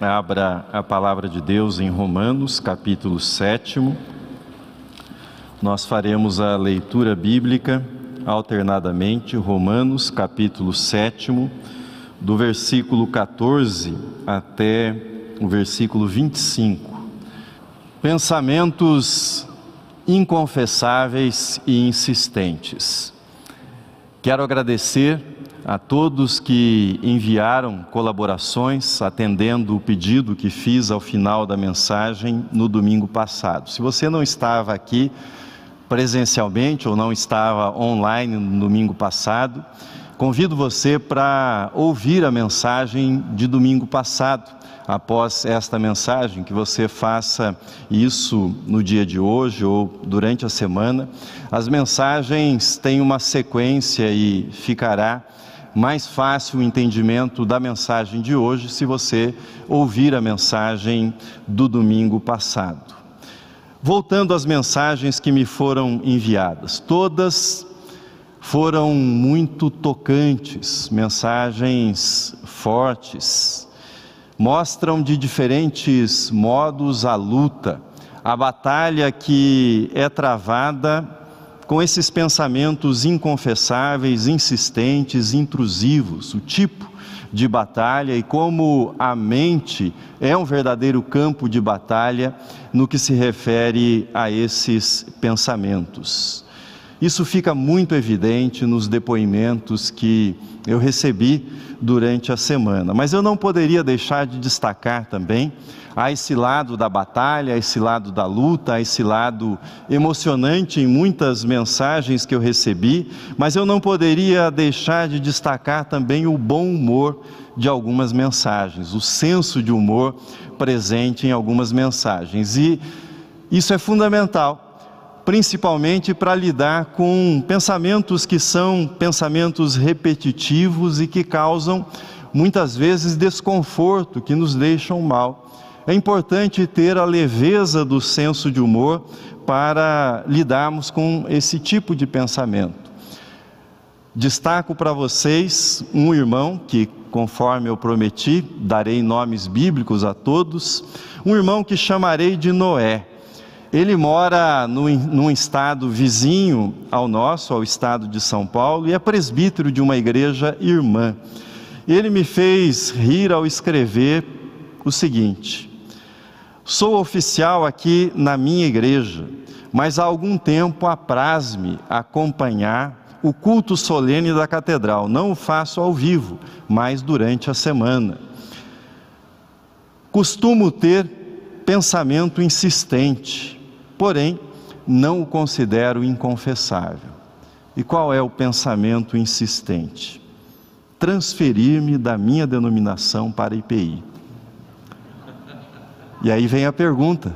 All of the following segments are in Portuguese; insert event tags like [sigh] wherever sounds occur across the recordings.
abra a palavra de Deus em Romanos, capítulo 7. Nós faremos a leitura bíblica alternadamente, Romanos, capítulo 7, do versículo 14 até o versículo 25. Pensamentos inconfessáveis e insistentes. Quero agradecer a todos que enviaram colaborações, atendendo o pedido que fiz ao final da mensagem no domingo passado. Se você não estava aqui presencialmente ou não estava online no domingo passado, convido você para ouvir a mensagem de domingo passado após esta mensagem, que você faça isso no dia de hoje ou durante a semana. As mensagens têm uma sequência e ficará mais fácil o entendimento da mensagem de hoje se você ouvir a mensagem do domingo passado. Voltando às mensagens que me foram enviadas, todas foram muito tocantes, mensagens fortes, mostram de diferentes modos a luta, a batalha que é travada com esses pensamentos inconfessáveis, insistentes, intrusivos, o tipo de batalha e como a mente é um verdadeiro campo de batalha no que se refere a esses pensamentos. Isso fica muito evidente nos depoimentos que eu recebi durante a semana. Mas eu não poderia deixar de destacar também a esse lado da batalha, a esse lado da luta, a esse lado emocionante em muitas mensagens que eu recebi, mas eu não poderia deixar de destacar também o bom humor de algumas mensagens, o senso de humor presente em algumas mensagens. E isso é fundamental principalmente para lidar com pensamentos que são pensamentos repetitivos e que causam muitas vezes desconforto, que nos deixam mal. É importante ter a leveza do senso de humor para lidarmos com esse tipo de pensamento. Destaco para vocês um irmão que, conforme eu prometi, darei nomes bíblicos a todos, um irmão que chamarei de Noé. Ele mora no, num estado vizinho ao nosso, ao estado de São Paulo, e é presbítero de uma igreja irmã. Ele me fez rir ao escrever o seguinte: Sou oficial aqui na minha igreja, mas há algum tempo apraz-me acompanhar o culto solene da catedral. Não o faço ao vivo, mas durante a semana. Costumo ter pensamento insistente porém não o considero inconfessável. E qual é o pensamento insistente? Transferir-me da minha denominação para IPI. E aí vem a pergunta: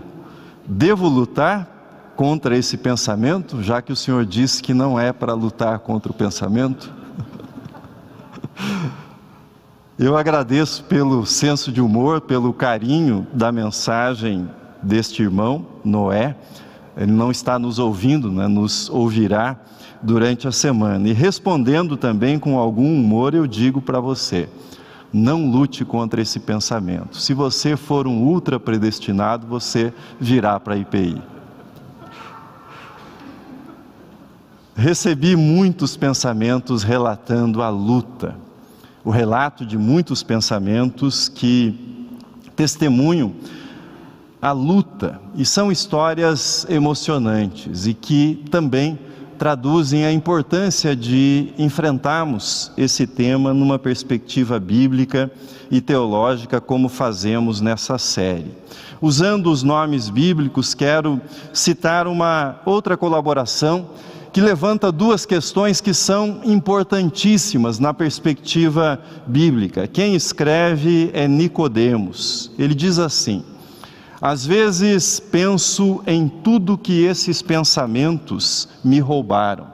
devo lutar contra esse pensamento, já que o Senhor disse que não é para lutar contra o pensamento? [laughs] Eu agradeço pelo senso de humor, pelo carinho da mensagem deste irmão, Noé. Ele não está nos ouvindo, né, nos ouvirá durante a semana. E respondendo também com algum humor, eu digo para você: não lute contra esse pensamento. Se você for um ultra predestinado, você virá para a IPI. Recebi muitos pensamentos relatando a luta, o relato de muitos pensamentos que testemunham a luta, e são histórias emocionantes e que também traduzem a importância de enfrentarmos esse tema numa perspectiva bíblica e teológica, como fazemos nessa série. Usando os nomes bíblicos, quero citar uma outra colaboração que levanta duas questões que são importantíssimas na perspectiva bíblica. Quem escreve é Nicodemos. Ele diz assim: às vezes penso em tudo que esses pensamentos me roubaram,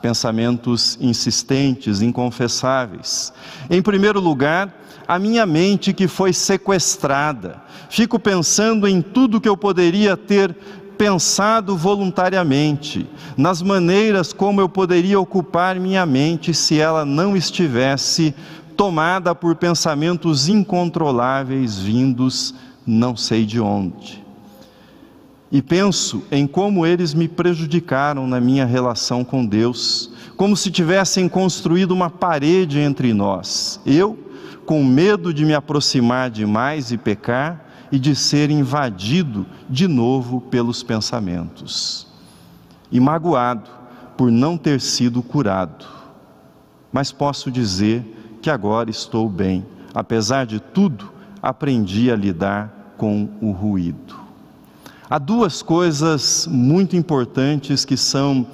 pensamentos insistentes, inconfessáveis. Em primeiro lugar, a minha mente que foi sequestrada. Fico pensando em tudo que eu poderia ter pensado voluntariamente, nas maneiras como eu poderia ocupar minha mente se ela não estivesse tomada por pensamentos incontroláveis vindos não sei de onde. E penso em como eles me prejudicaram na minha relação com Deus, como se tivessem construído uma parede entre nós. Eu, com medo de me aproximar demais e pecar, e de ser invadido de novo pelos pensamentos. E magoado por não ter sido curado. Mas posso dizer que agora estou bem. Apesar de tudo, aprendi a lidar com o ruído. Há duas coisas muito importantes que são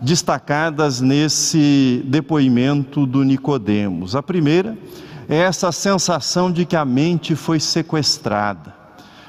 destacadas nesse depoimento do Nicodemos. A primeira é essa sensação de que a mente foi sequestrada,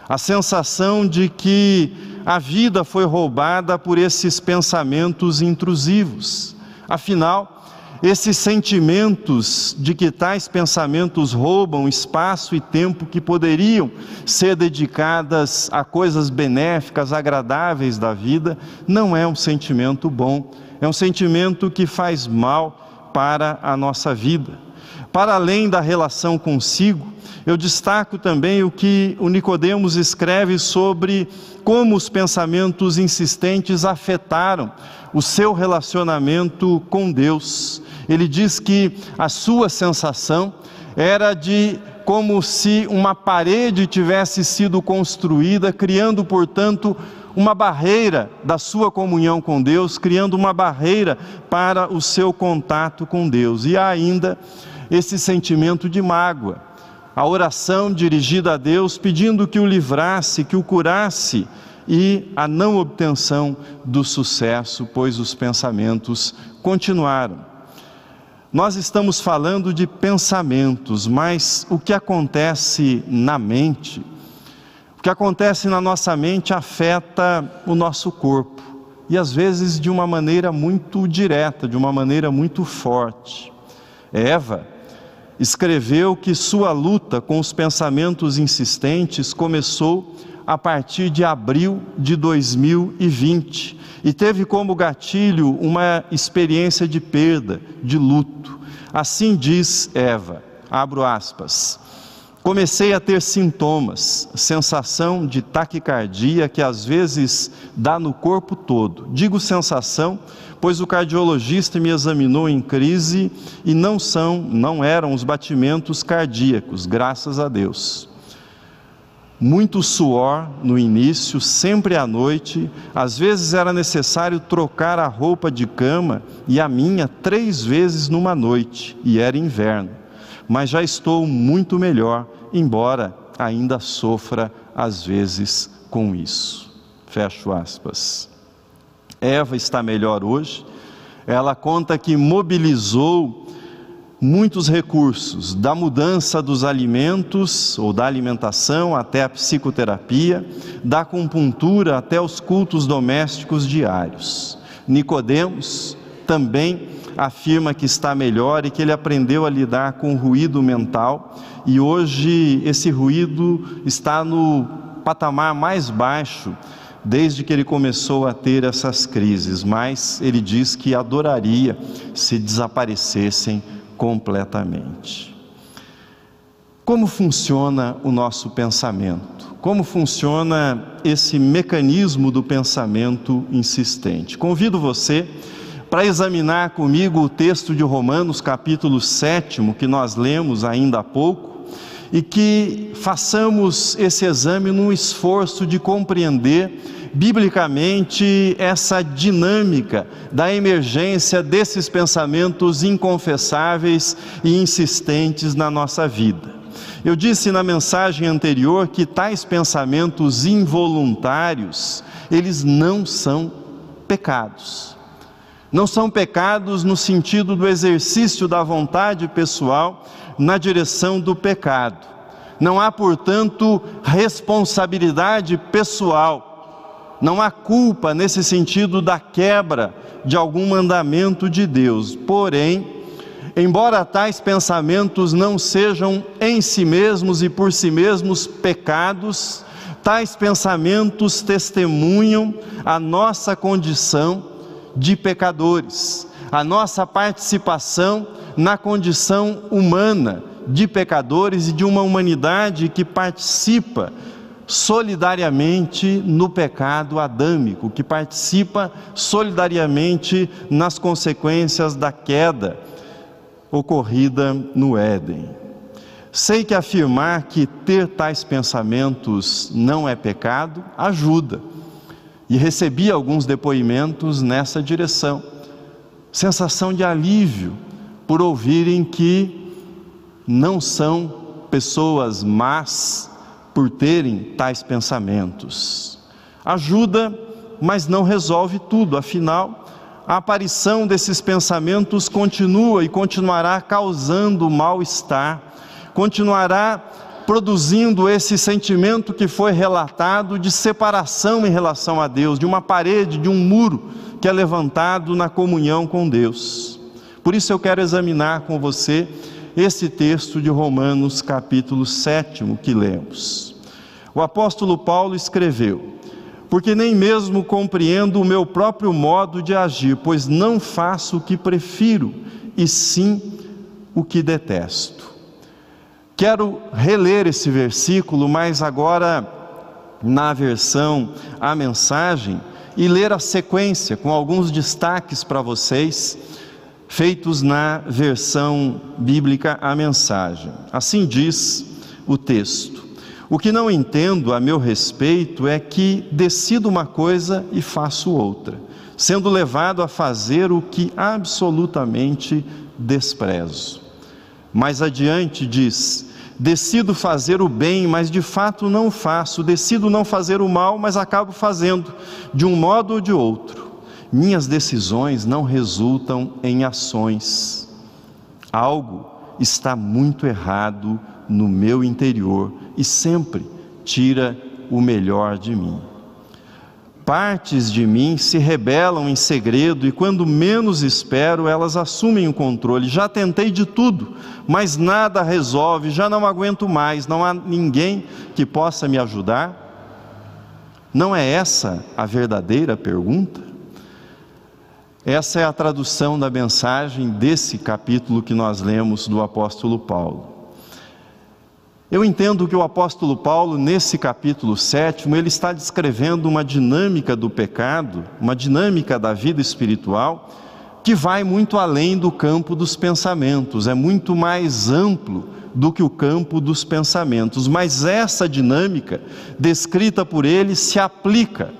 a sensação de que a vida foi roubada por esses pensamentos intrusivos. Afinal, esses sentimentos de que tais pensamentos roubam espaço e tempo que poderiam ser dedicadas a coisas benéficas, agradáveis da vida, não é um sentimento bom, é um sentimento que faz mal para a nossa vida. Para além da relação consigo, eu destaco também o que o Nicodemos escreve sobre como os pensamentos insistentes afetaram o seu relacionamento com Deus. Ele diz que a sua sensação era de como se uma parede tivesse sido construída, criando, portanto, uma barreira da sua comunhão com Deus, criando uma barreira para o seu contato com Deus. E ainda esse sentimento de mágoa. A oração dirigida a Deus pedindo que o livrasse, que o curasse e a não obtenção do sucesso, pois os pensamentos continuaram. Nós estamos falando de pensamentos, mas o que acontece na mente, o que acontece na nossa mente afeta o nosso corpo e às vezes de uma maneira muito direta, de uma maneira muito forte. Eva escreveu que sua luta com os pensamentos insistentes começou a partir de abril de 2020 e teve como gatilho uma experiência de perda, de luto. Assim diz Eva, abro aspas. Comecei a ter sintomas, sensação de taquicardia que às vezes dá no corpo todo. Digo sensação pois o cardiologista me examinou em crise e não são, não eram os batimentos cardíacos, graças a Deus. Muito suor no início, sempre à noite, às vezes era necessário trocar a roupa de cama e a minha três vezes numa noite, e era inverno. Mas já estou muito melhor, embora ainda sofra às vezes com isso. Fecho aspas. Eva está melhor hoje. Ela conta que mobilizou muitos recursos, da mudança dos alimentos ou da alimentação até a psicoterapia, da acupuntura até os cultos domésticos diários. Nicodemos também afirma que está melhor e que ele aprendeu a lidar com o ruído mental e hoje esse ruído está no patamar mais baixo desde que ele começou a ter essas crises, mas ele diz que adoraria se desaparecessem completamente. Como funciona o nosso pensamento? Como funciona esse mecanismo do pensamento insistente? Convido você para examinar comigo o texto de Romanos, capítulo 7, que nós lemos ainda há pouco e que façamos esse exame num esforço de compreender biblicamente essa dinâmica da emergência desses pensamentos inconfessáveis e insistentes na nossa vida. Eu disse na mensagem anterior que tais pensamentos involuntários, eles não são pecados. Não são pecados no sentido do exercício da vontade pessoal na direção do pecado. Não há, portanto, responsabilidade pessoal, não há culpa nesse sentido da quebra de algum mandamento de Deus. Porém, embora tais pensamentos não sejam em si mesmos e por si mesmos pecados, tais pensamentos testemunham a nossa condição de pecadores, a nossa participação na condição humana de pecadores e de uma humanidade que participa solidariamente no pecado adâmico, que participa solidariamente nas consequências da queda ocorrida no Éden. Sei que afirmar que ter tais pensamentos não é pecado ajuda, e recebi alguns depoimentos nessa direção. Sensação de alívio por ouvirem que não são pessoas más por terem tais pensamentos. Ajuda, mas não resolve tudo, afinal, a aparição desses pensamentos continua e continuará causando mal-estar, continuará produzindo esse sentimento que foi relatado de separação em relação a Deus, de uma parede, de um muro que é levantado na comunhão com Deus. Por isso eu quero examinar com você esse texto de Romanos, capítulo 7, que lemos. O apóstolo Paulo escreveu: Porque nem mesmo compreendo o meu próprio modo de agir, pois não faço o que prefiro, e sim o que detesto. Quero reler esse versículo, mas agora na versão a mensagem e ler a sequência com alguns destaques para vocês feitos na versão bíblica a mensagem. Assim diz o texto: O que não entendo a meu respeito é que decido uma coisa e faço outra, sendo levado a fazer o que absolutamente desprezo. Mais adiante diz: Decido fazer o bem, mas de fato não faço, decido não fazer o mal, mas acabo fazendo, de um modo ou de outro minhas decisões não resultam em ações. Algo está muito errado no meu interior e sempre tira o melhor de mim. Partes de mim se rebelam em segredo e, quando menos espero, elas assumem o controle. Já tentei de tudo, mas nada resolve, já não aguento mais, não há ninguém que possa me ajudar. Não é essa a verdadeira pergunta? Essa é a tradução da mensagem desse capítulo que nós lemos do apóstolo Paulo. Eu entendo que o apóstolo Paulo, nesse capítulo sétimo, ele está descrevendo uma dinâmica do pecado, uma dinâmica da vida espiritual, que vai muito além do campo dos pensamentos, é muito mais amplo do que o campo dos pensamentos. Mas essa dinâmica, descrita por ele, se aplica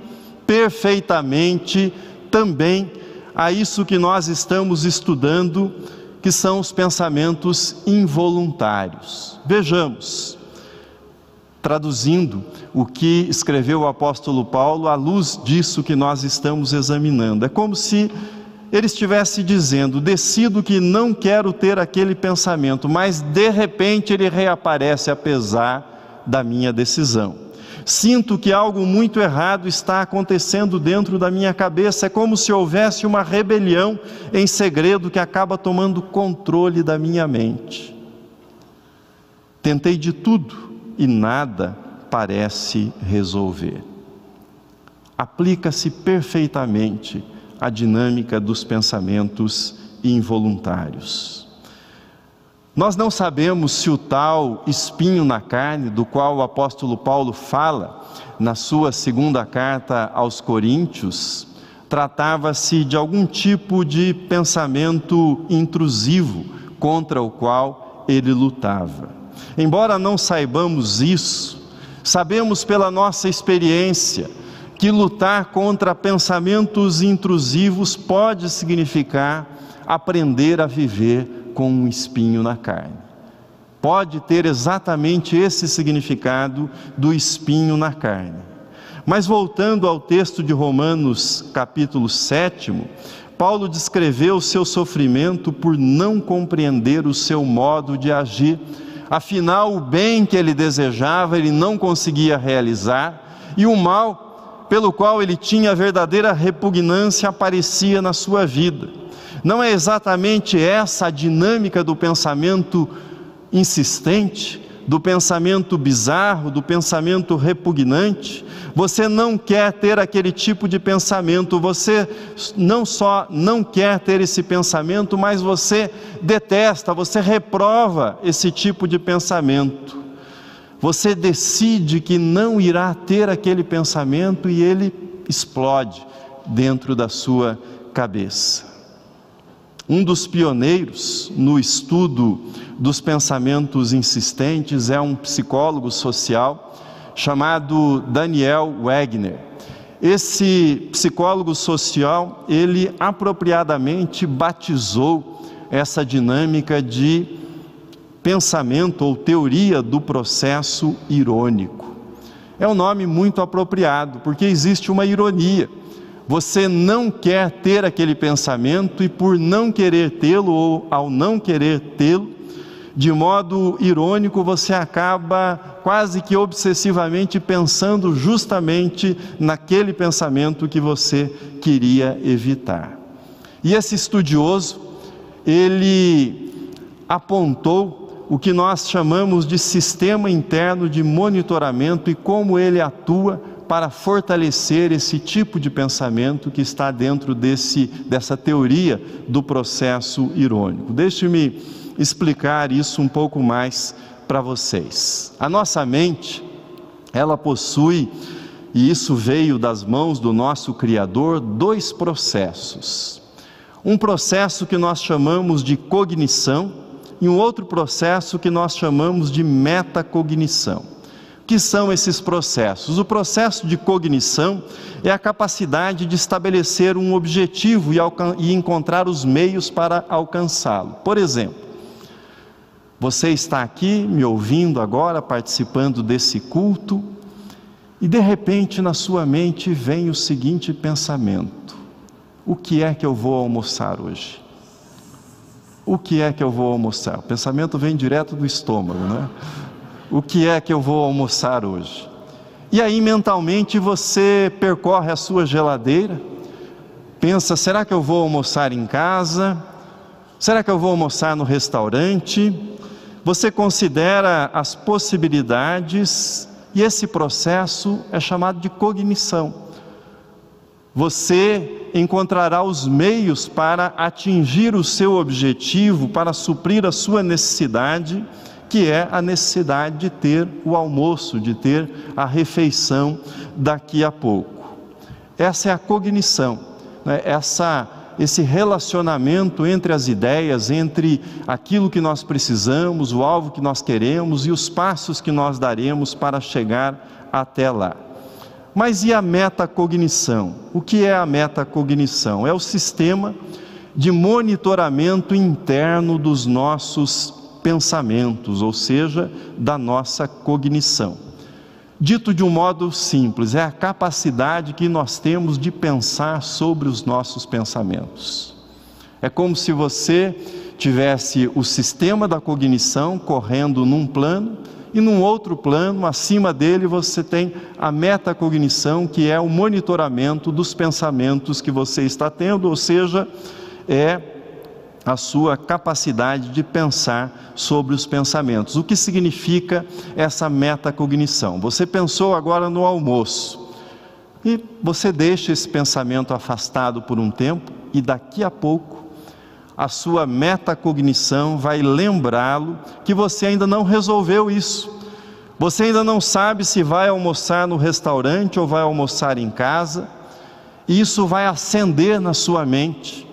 perfeitamente também a isso que nós estamos estudando, que são os pensamentos involuntários. Vejamos, traduzindo o que escreveu o apóstolo Paulo à luz disso que nós estamos examinando. É como se ele estivesse dizendo: decido que não quero ter aquele pensamento, mas de repente ele reaparece apesar da minha decisão. Sinto que algo muito errado está acontecendo dentro da minha cabeça. É como se houvesse uma rebelião em segredo que acaba tomando controle da minha mente. Tentei de tudo e nada parece resolver. Aplica-se perfeitamente a dinâmica dos pensamentos involuntários. Nós não sabemos se o tal espinho na carne, do qual o apóstolo Paulo fala na sua segunda carta aos Coríntios, tratava-se de algum tipo de pensamento intrusivo contra o qual ele lutava. Embora não saibamos isso, sabemos pela nossa experiência que lutar contra pensamentos intrusivos pode significar aprender a viver com um espinho na carne. Pode ter exatamente esse significado do espinho na carne. Mas voltando ao texto de Romanos, capítulo 7, Paulo descreveu o seu sofrimento por não compreender o seu modo de agir. Afinal, o bem que ele desejava, ele não conseguia realizar, e o mal, pelo qual ele tinha verdadeira repugnância, aparecia na sua vida. Não é exatamente essa a dinâmica do pensamento insistente, do pensamento bizarro, do pensamento repugnante. Você não quer ter aquele tipo de pensamento, você não só não quer ter esse pensamento, mas você detesta, você reprova esse tipo de pensamento. Você decide que não irá ter aquele pensamento e ele explode dentro da sua cabeça. Um dos pioneiros no estudo dos pensamentos insistentes é um psicólogo social chamado Daniel Wegner. Esse psicólogo social, ele apropriadamente batizou essa dinâmica de pensamento ou teoria do processo irônico. É um nome muito apropriado, porque existe uma ironia você não quer ter aquele pensamento e por não querer tê-lo ou ao não querer tê-lo, de modo irônico, você acaba quase que obsessivamente pensando justamente naquele pensamento que você queria evitar. E esse estudioso, ele apontou o que nós chamamos de sistema interno de monitoramento e como ele atua para fortalecer esse tipo de pensamento que está dentro desse, dessa teoria do processo irônico. Deixe-me explicar isso um pouco mais para vocês. A nossa mente, ela possui, e isso veio das mãos do nosso Criador, dois processos. Um processo que nós chamamos de cognição e um outro processo que nós chamamos de metacognição que são esses processos? O processo de cognição é a capacidade de estabelecer um objetivo e, e encontrar os meios para alcançá-lo. Por exemplo, você está aqui me ouvindo agora, participando desse culto, e de repente na sua mente vem o seguinte pensamento: o que é que eu vou almoçar hoje? O que é que eu vou almoçar? O pensamento vem direto do estômago, né? O que é que eu vou almoçar hoje? E aí mentalmente você percorre a sua geladeira, pensa: será que eu vou almoçar em casa? Será que eu vou almoçar no restaurante? Você considera as possibilidades e esse processo é chamado de cognição. Você encontrará os meios para atingir o seu objetivo, para suprir a sua necessidade que é a necessidade de ter o almoço, de ter a refeição daqui a pouco. Essa é a cognição, né? essa, esse relacionamento entre as ideias, entre aquilo que nós precisamos, o alvo que nós queremos e os passos que nós daremos para chegar até lá. Mas e a metacognição? O que é a metacognição? É o sistema de monitoramento interno dos nossos pensamentos, ou seja, da nossa cognição. Dito de um modo simples, é a capacidade que nós temos de pensar sobre os nossos pensamentos. É como se você tivesse o sistema da cognição correndo num plano e num outro plano, acima dele, você tem a metacognição, que é o monitoramento dos pensamentos que você está tendo, ou seja, é a sua capacidade de pensar sobre os pensamentos. O que significa essa metacognição? Você pensou agora no almoço e você deixa esse pensamento afastado por um tempo e daqui a pouco a sua metacognição vai lembrá-lo que você ainda não resolveu isso. Você ainda não sabe se vai almoçar no restaurante ou vai almoçar em casa. E isso vai acender na sua mente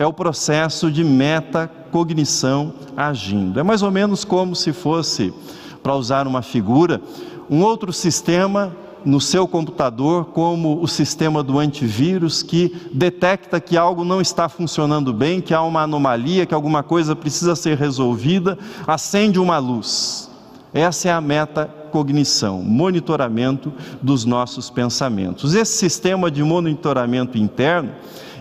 é o processo de metacognição agindo. É mais ou menos como se fosse, para usar uma figura, um outro sistema no seu computador, como o sistema do antivírus, que detecta que algo não está funcionando bem, que há uma anomalia, que alguma coisa precisa ser resolvida, acende uma luz. Essa é a metacognição, monitoramento dos nossos pensamentos. Esse sistema de monitoramento interno,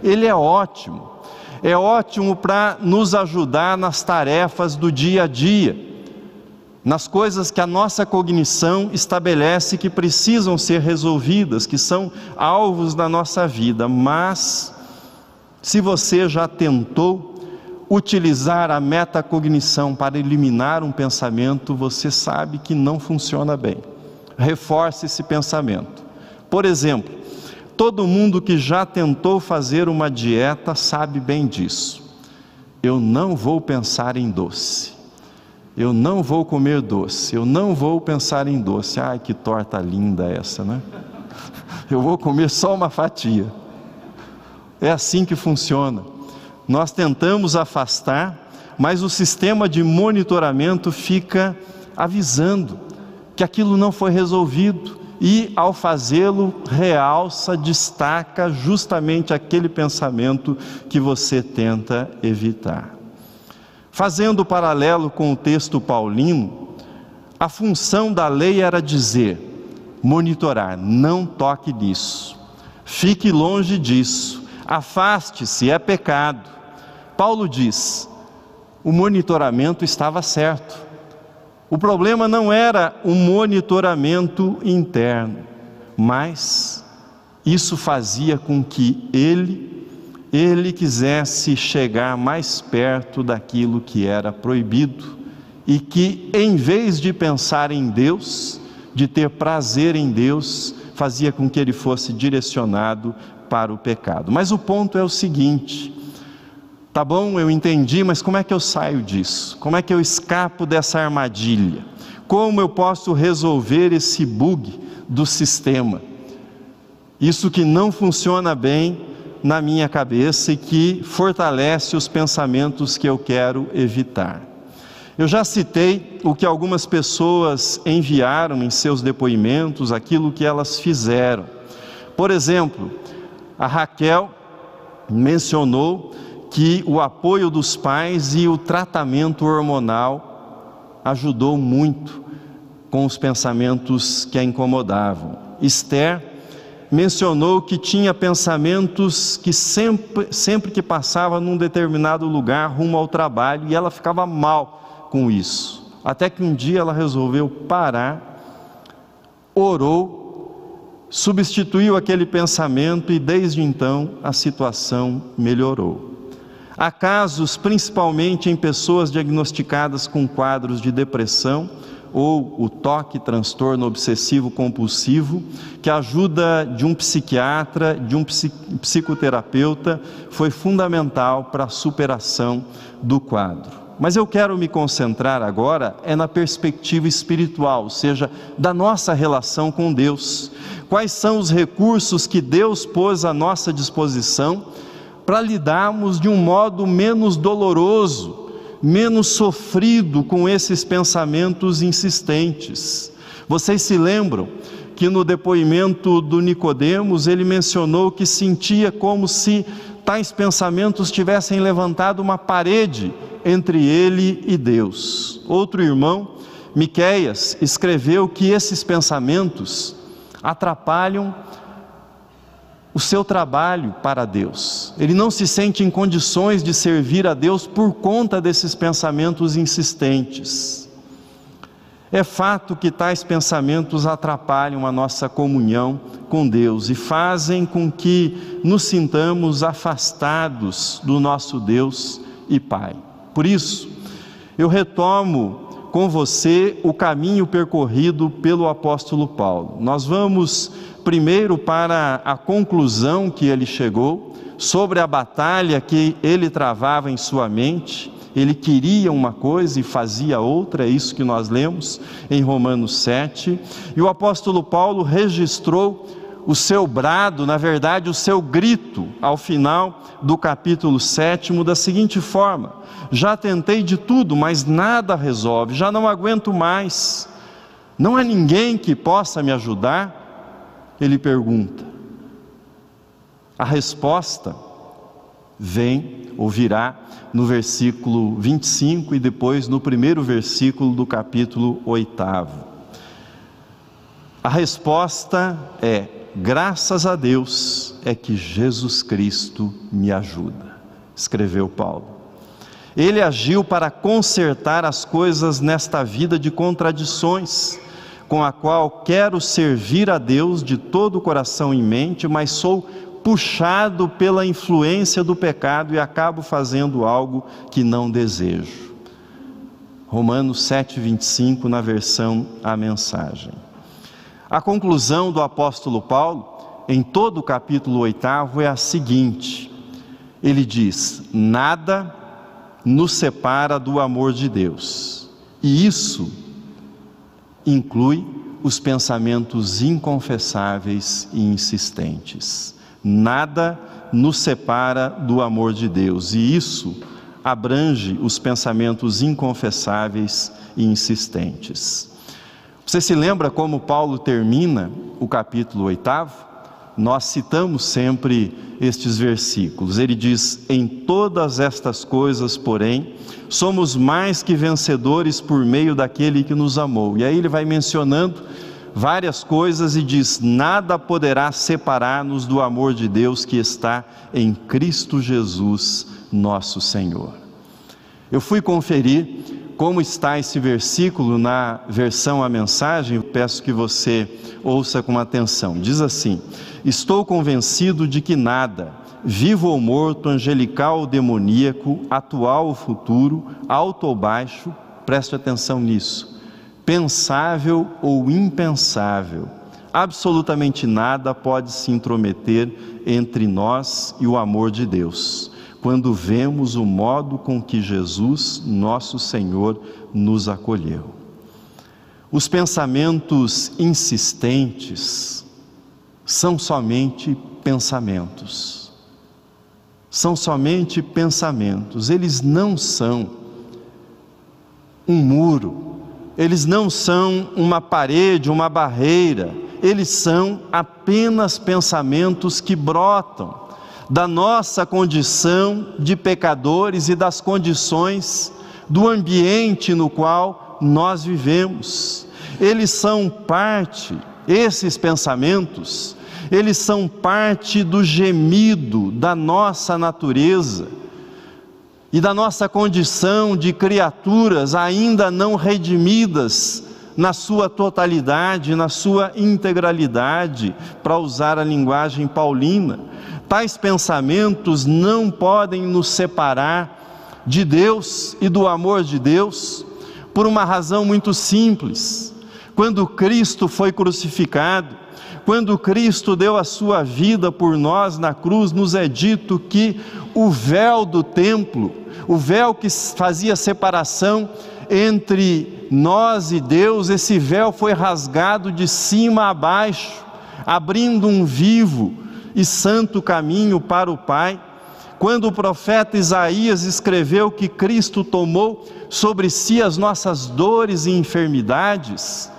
ele é ótimo é ótimo para nos ajudar nas tarefas do dia a dia, nas coisas que a nossa cognição estabelece que precisam ser resolvidas, que são alvos da nossa vida. Mas, se você já tentou utilizar a metacognição para eliminar um pensamento, você sabe que não funciona bem. Reforce esse pensamento. Por exemplo, todo mundo que já tentou fazer uma dieta sabe bem disso. Eu não vou pensar em doce. Eu não vou comer doce. Eu não vou pensar em doce. Ai, que torta linda essa, né? [laughs] Eu vou comer só uma fatia. É assim que funciona. Nós tentamos afastar, mas o sistema de monitoramento fica avisando que aquilo não foi resolvido e, ao fazê-lo, realça, destaca justamente aquele pensamento que você tenta evitar. Fazendo paralelo com o texto paulino, a função da lei era dizer, monitorar, não toque nisso, fique longe disso, afaste-se, é pecado. Paulo diz: o monitoramento estava certo. O problema não era o monitoramento interno, mas isso fazia com que ele, ele quisesse chegar mais perto daquilo que era proibido e que, em vez de pensar em Deus, de ter prazer em Deus, fazia com que ele fosse direcionado para o pecado. Mas o ponto é o seguinte: tá bom, eu entendi, mas como é que eu saio disso? Como é que eu escapo dessa armadilha? Como eu posso resolver esse bug do sistema? Isso que não funciona bem na minha cabeça e que fortalece os pensamentos que eu quero evitar. Eu já citei o que algumas pessoas enviaram em seus depoimentos, aquilo que elas fizeram. Por exemplo, a Raquel mencionou que o apoio dos pais e o tratamento hormonal ajudou muito com os pensamentos que a incomodavam. Esther mencionou que tinha pensamentos que sempre, sempre que passava num determinado lugar rumo ao trabalho e ela ficava mal com isso. Até que um dia ela resolveu parar, orou substituiu aquele pensamento e desde então a situação melhorou. Há casos, principalmente em pessoas diagnosticadas com quadros de depressão ou o toque transtorno obsessivo compulsivo, que a ajuda de um psiquiatra, de um psicoterapeuta foi fundamental para a superação do quadro. Mas eu quero me concentrar agora é na perspectiva espiritual, ou seja, da nossa relação com Deus. Quais são os recursos que Deus pôs à nossa disposição para lidarmos de um modo menos doloroso, menos sofrido com esses pensamentos insistentes? Vocês se lembram que no depoimento do Nicodemos ele mencionou que sentia como se tais pensamentos tivessem levantado uma parede entre ele e Deus. Outro irmão, Miqueias, escreveu que esses pensamentos atrapalham o seu trabalho para Deus. Ele não se sente em condições de servir a Deus por conta desses pensamentos insistentes. É fato que tais pensamentos atrapalham a nossa comunhão com Deus e fazem com que nos sintamos afastados do nosso Deus e Pai. Por isso, eu retomo com você o caminho percorrido pelo apóstolo Paulo. Nós vamos primeiro para a conclusão que ele chegou sobre a batalha que ele travava em sua mente. Ele queria uma coisa e fazia outra, é isso que nós lemos em Romanos 7. E o apóstolo Paulo registrou o seu brado, na verdade, o seu grito, ao final do capítulo 7, da seguinte forma: Já tentei de tudo, mas nada resolve, já não aguento mais. Não há ninguém que possa me ajudar? Ele pergunta. A resposta vem ou virá no versículo 25 e depois no primeiro versículo do capítulo 8. A resposta é: graças a Deus é que Jesus Cristo me ajuda, escreveu Paulo. Ele agiu para consertar as coisas nesta vida de contradições, com a qual quero servir a Deus de todo o coração e mente, mas sou puxado pela influência do pecado e acabo fazendo algo que não desejo. Romanos 7:25 na versão a mensagem. A conclusão do apóstolo Paulo em todo o capítulo 8 é a seguinte: ele diz: nada nos separa do amor de Deus, e isso inclui os pensamentos inconfessáveis e insistentes. Nada nos separa do amor de Deus, e isso abrange os pensamentos inconfessáveis e insistentes. Você se lembra como Paulo termina o capítulo oitavo? Nós citamos sempre estes versículos. Ele diz: Em todas estas coisas, porém, somos mais que vencedores por meio daquele que nos amou. E aí ele vai mencionando várias coisas e diz: Nada poderá separar-nos do amor de Deus que está em Cristo Jesus, nosso Senhor. Eu fui conferir como está esse versículo na versão a mensagem, peço que você ouça com atenção. Diz assim: Estou convencido de que nada, vivo ou morto, angelical ou demoníaco, atual ou futuro, alto ou baixo, preste atenção nisso, pensável ou impensável, absolutamente nada pode se intrometer entre nós e o amor de Deus, quando vemos o modo com que Jesus, nosso Senhor, nos acolheu. Os pensamentos insistentes, são somente pensamentos. São somente pensamentos, eles não são um muro, eles não são uma parede, uma barreira, eles são apenas pensamentos que brotam da nossa condição de pecadores e das condições do ambiente no qual nós vivemos. Eles são parte, esses pensamentos, eles são parte do gemido da nossa natureza e da nossa condição de criaturas ainda não redimidas na sua totalidade, na sua integralidade, para usar a linguagem paulina. Tais pensamentos não podem nos separar de Deus e do amor de Deus, por uma razão muito simples. Quando Cristo foi crucificado, quando Cristo deu a sua vida por nós na cruz, nos é dito que o véu do templo, o véu que fazia separação entre nós e Deus, esse véu foi rasgado de cima a baixo, abrindo um vivo e santo caminho para o Pai. Quando o profeta Isaías escreveu que Cristo tomou sobre si as nossas dores e enfermidades,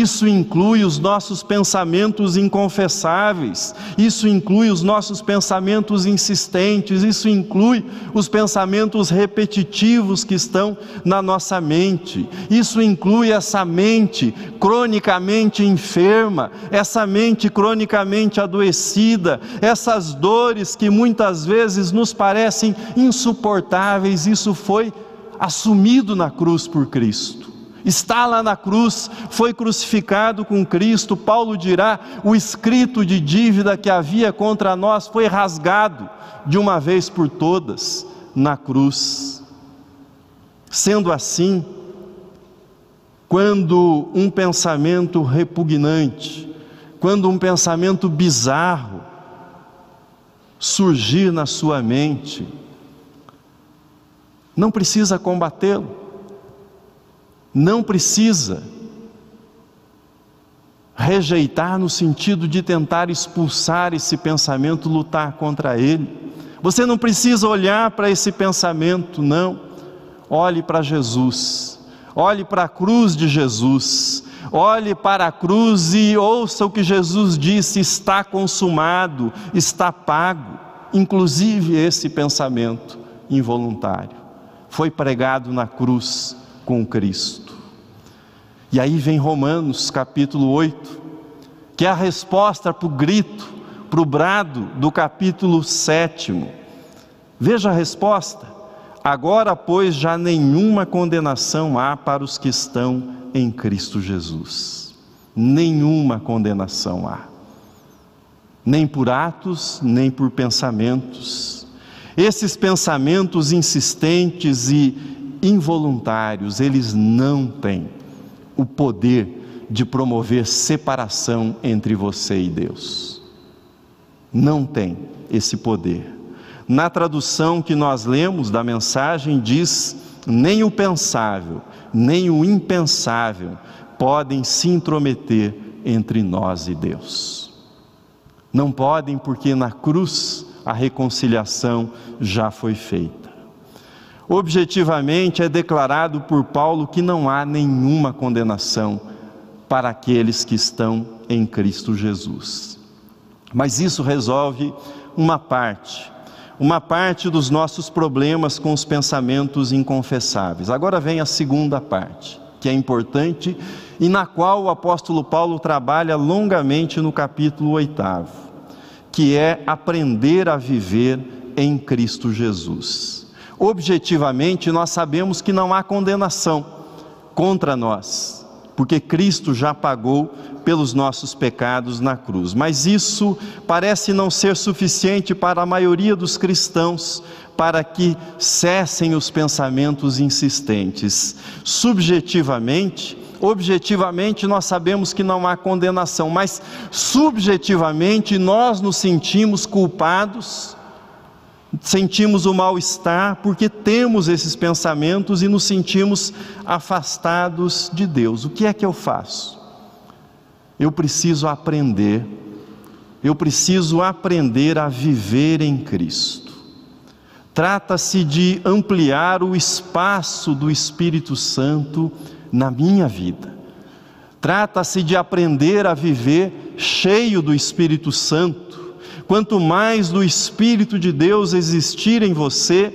isso inclui os nossos pensamentos inconfessáveis, isso inclui os nossos pensamentos insistentes, isso inclui os pensamentos repetitivos que estão na nossa mente, isso inclui essa mente cronicamente enferma, essa mente cronicamente adoecida, essas dores que muitas vezes nos parecem insuportáveis, isso foi assumido na cruz por Cristo está lá na cruz, foi crucificado com Cristo. Paulo dirá: o escrito de dívida que havia contra nós foi rasgado de uma vez por todas na cruz. Sendo assim, quando um pensamento repugnante, quando um pensamento bizarro surgir na sua mente, não precisa combatê-lo não precisa rejeitar no sentido de tentar expulsar esse pensamento, lutar contra ele. Você não precisa olhar para esse pensamento, não. Olhe para Jesus, olhe para a cruz de Jesus, olhe para a cruz e ouça o que Jesus disse: está consumado, está pago. Inclusive esse pensamento involuntário foi pregado na cruz com Cristo. E aí vem Romanos capítulo 8, que é a resposta para o grito, para o brado do capítulo 7. Veja a resposta. Agora, pois, já nenhuma condenação há para os que estão em Cristo Jesus. Nenhuma condenação há. nem por atos, nem por pensamentos. Esses pensamentos insistentes e involuntários, eles não têm o poder de promover separação entre você e Deus. Não tem esse poder. Na tradução que nós lemos da mensagem, diz: nem o pensável, nem o impensável podem se intrometer entre nós e Deus. Não podem, porque na cruz a reconciliação já foi feita. Objetivamente é declarado por Paulo que não há nenhuma condenação para aqueles que estão em Cristo Jesus. Mas isso resolve uma parte, uma parte dos nossos problemas com os pensamentos inconfessáveis. Agora vem a segunda parte, que é importante e na qual o apóstolo Paulo trabalha longamente no capítulo 8, que é aprender a viver em Cristo Jesus. Objetivamente, nós sabemos que não há condenação contra nós, porque Cristo já pagou pelos nossos pecados na cruz. Mas isso parece não ser suficiente para a maioria dos cristãos para que cessem os pensamentos insistentes. Subjetivamente, objetivamente nós sabemos que não há condenação, mas subjetivamente nós nos sentimos culpados, sentimos o mal-estar porque temos esses pensamentos e nos sentimos afastados de Deus. O que é que eu faço? Eu preciso aprender, eu preciso aprender a viver em Cristo. Trata-se de ampliar o espaço do Espírito Santo na minha vida. Trata-se de aprender a viver cheio do Espírito Santo. Quanto mais do Espírito de Deus existir em você,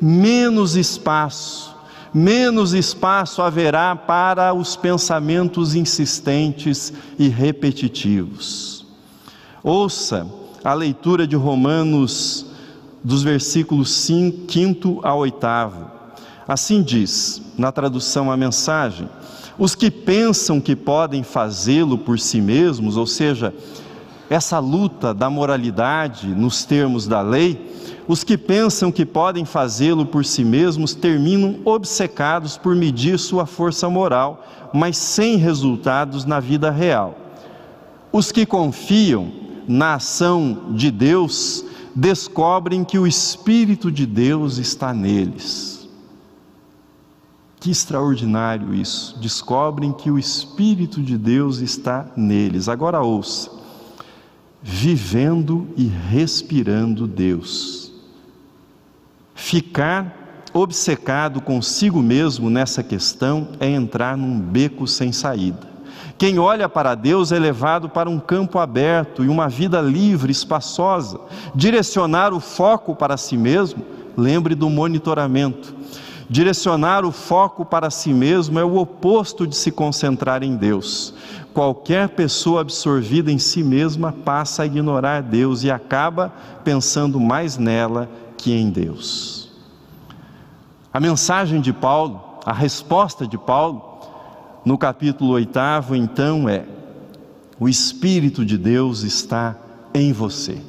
menos espaço, menos espaço haverá para os pensamentos insistentes e repetitivos. Ouça a leitura de Romanos, dos versículos 5 ao 8. Assim diz, na tradução a mensagem, os que pensam que podem fazê-lo por si mesmos, ou seja, essa luta da moralidade nos termos da lei, os que pensam que podem fazê-lo por si mesmos terminam obcecados por medir sua força moral, mas sem resultados na vida real. Os que confiam na ação de Deus descobrem que o Espírito de Deus está neles. Que extraordinário isso! Descobrem que o Espírito de Deus está neles. Agora ouça: vivendo e respirando Deus. Ficar obcecado consigo mesmo nessa questão é entrar num beco sem saída. Quem olha para Deus é levado para um campo aberto e uma vida livre, espaçosa. Direcionar o foco para si mesmo, lembre do monitoramento. Direcionar o foco para si mesmo é o oposto de se concentrar em Deus. Qualquer pessoa absorvida em si mesma passa a ignorar Deus e acaba pensando mais nela que em Deus. A mensagem de Paulo, a resposta de Paulo, no capítulo 8, então é: o Espírito de Deus está em você.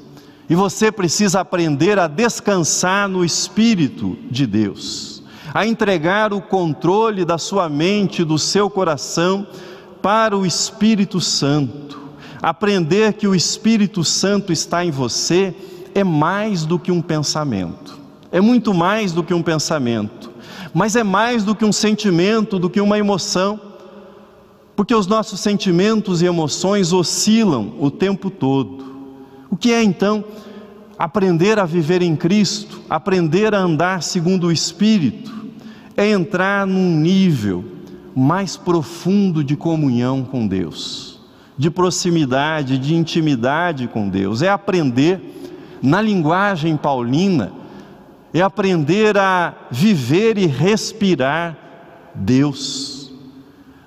E você precisa aprender a descansar no Espírito de Deus a entregar o controle da sua mente, do seu coração para o Espírito Santo. Aprender que o Espírito Santo está em você é mais do que um pensamento, é muito mais do que um pensamento, mas é mais do que um sentimento, do que uma emoção, porque os nossos sentimentos e emoções oscilam o tempo todo. O que é então aprender a viver em Cristo, aprender a andar segundo o Espírito? é entrar num nível mais profundo de comunhão com Deus, de proximidade, de intimidade com Deus, é aprender na linguagem paulina, é aprender a viver e respirar Deus.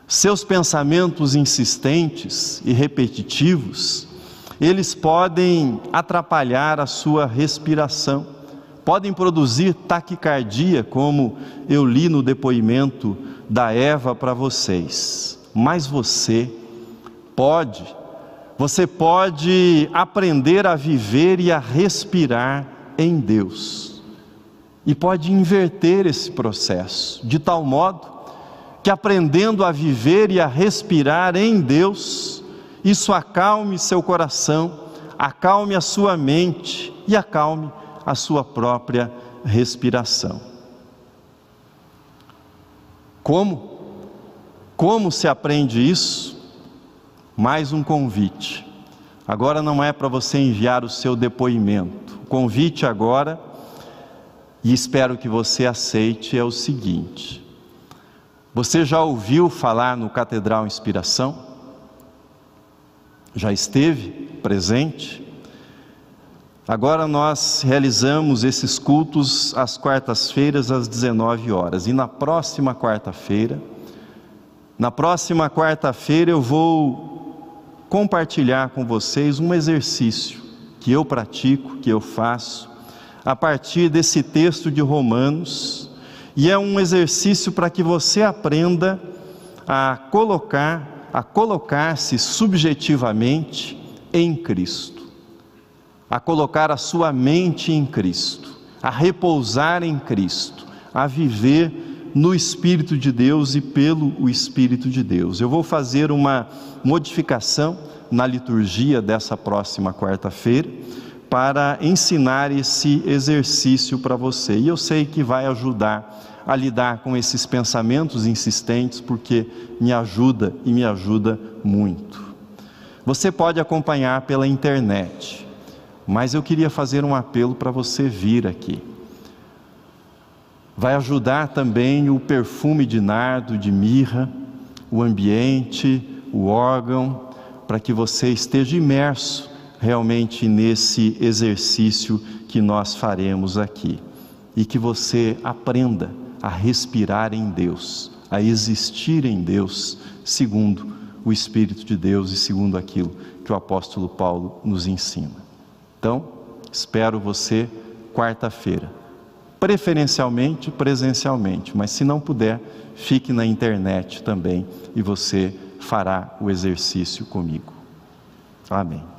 Seus pensamentos insistentes e repetitivos, eles podem atrapalhar a sua respiração podem produzir taquicardia, como eu li no depoimento da Eva para vocês. Mas você pode, você pode aprender a viver e a respirar em Deus. E pode inverter esse processo, de tal modo que aprendendo a viver e a respirar em Deus, isso acalme seu coração, acalme a sua mente e acalme a sua própria respiração. Como? Como se aprende isso? Mais um convite. Agora não é para você enviar o seu depoimento. O convite agora, e espero que você aceite, é o seguinte: você já ouviu falar no Catedral Inspiração? Já esteve presente? Agora nós realizamos esses cultos às quartas-feiras às 19 horas e na próxima quarta-feira, na próxima quarta-feira eu vou compartilhar com vocês um exercício que eu pratico, que eu faço a partir desse texto de Romanos e é um exercício para que você aprenda a colocar, a colocar-se subjetivamente em Cristo, a colocar a sua mente em Cristo, a repousar em Cristo, a viver no Espírito de Deus e pelo Espírito de Deus. Eu vou fazer uma modificação na liturgia dessa próxima quarta-feira para ensinar esse exercício para você. E eu sei que vai ajudar a lidar com esses pensamentos insistentes, porque me ajuda e me ajuda muito. Você pode acompanhar pela internet, mas eu queria fazer um apelo para você vir aqui. Vai ajudar também o perfume de nardo, de mirra, o ambiente, o órgão, para que você esteja imerso realmente nesse exercício que nós faremos aqui e que você aprenda a respirar em Deus, a existir em Deus, segundo o Espírito de Deus e segundo aquilo que o apóstolo Paulo nos ensina. Então, espero você quarta-feira, preferencialmente presencialmente, mas se não puder, fique na internet também e você fará o exercício comigo. Amém.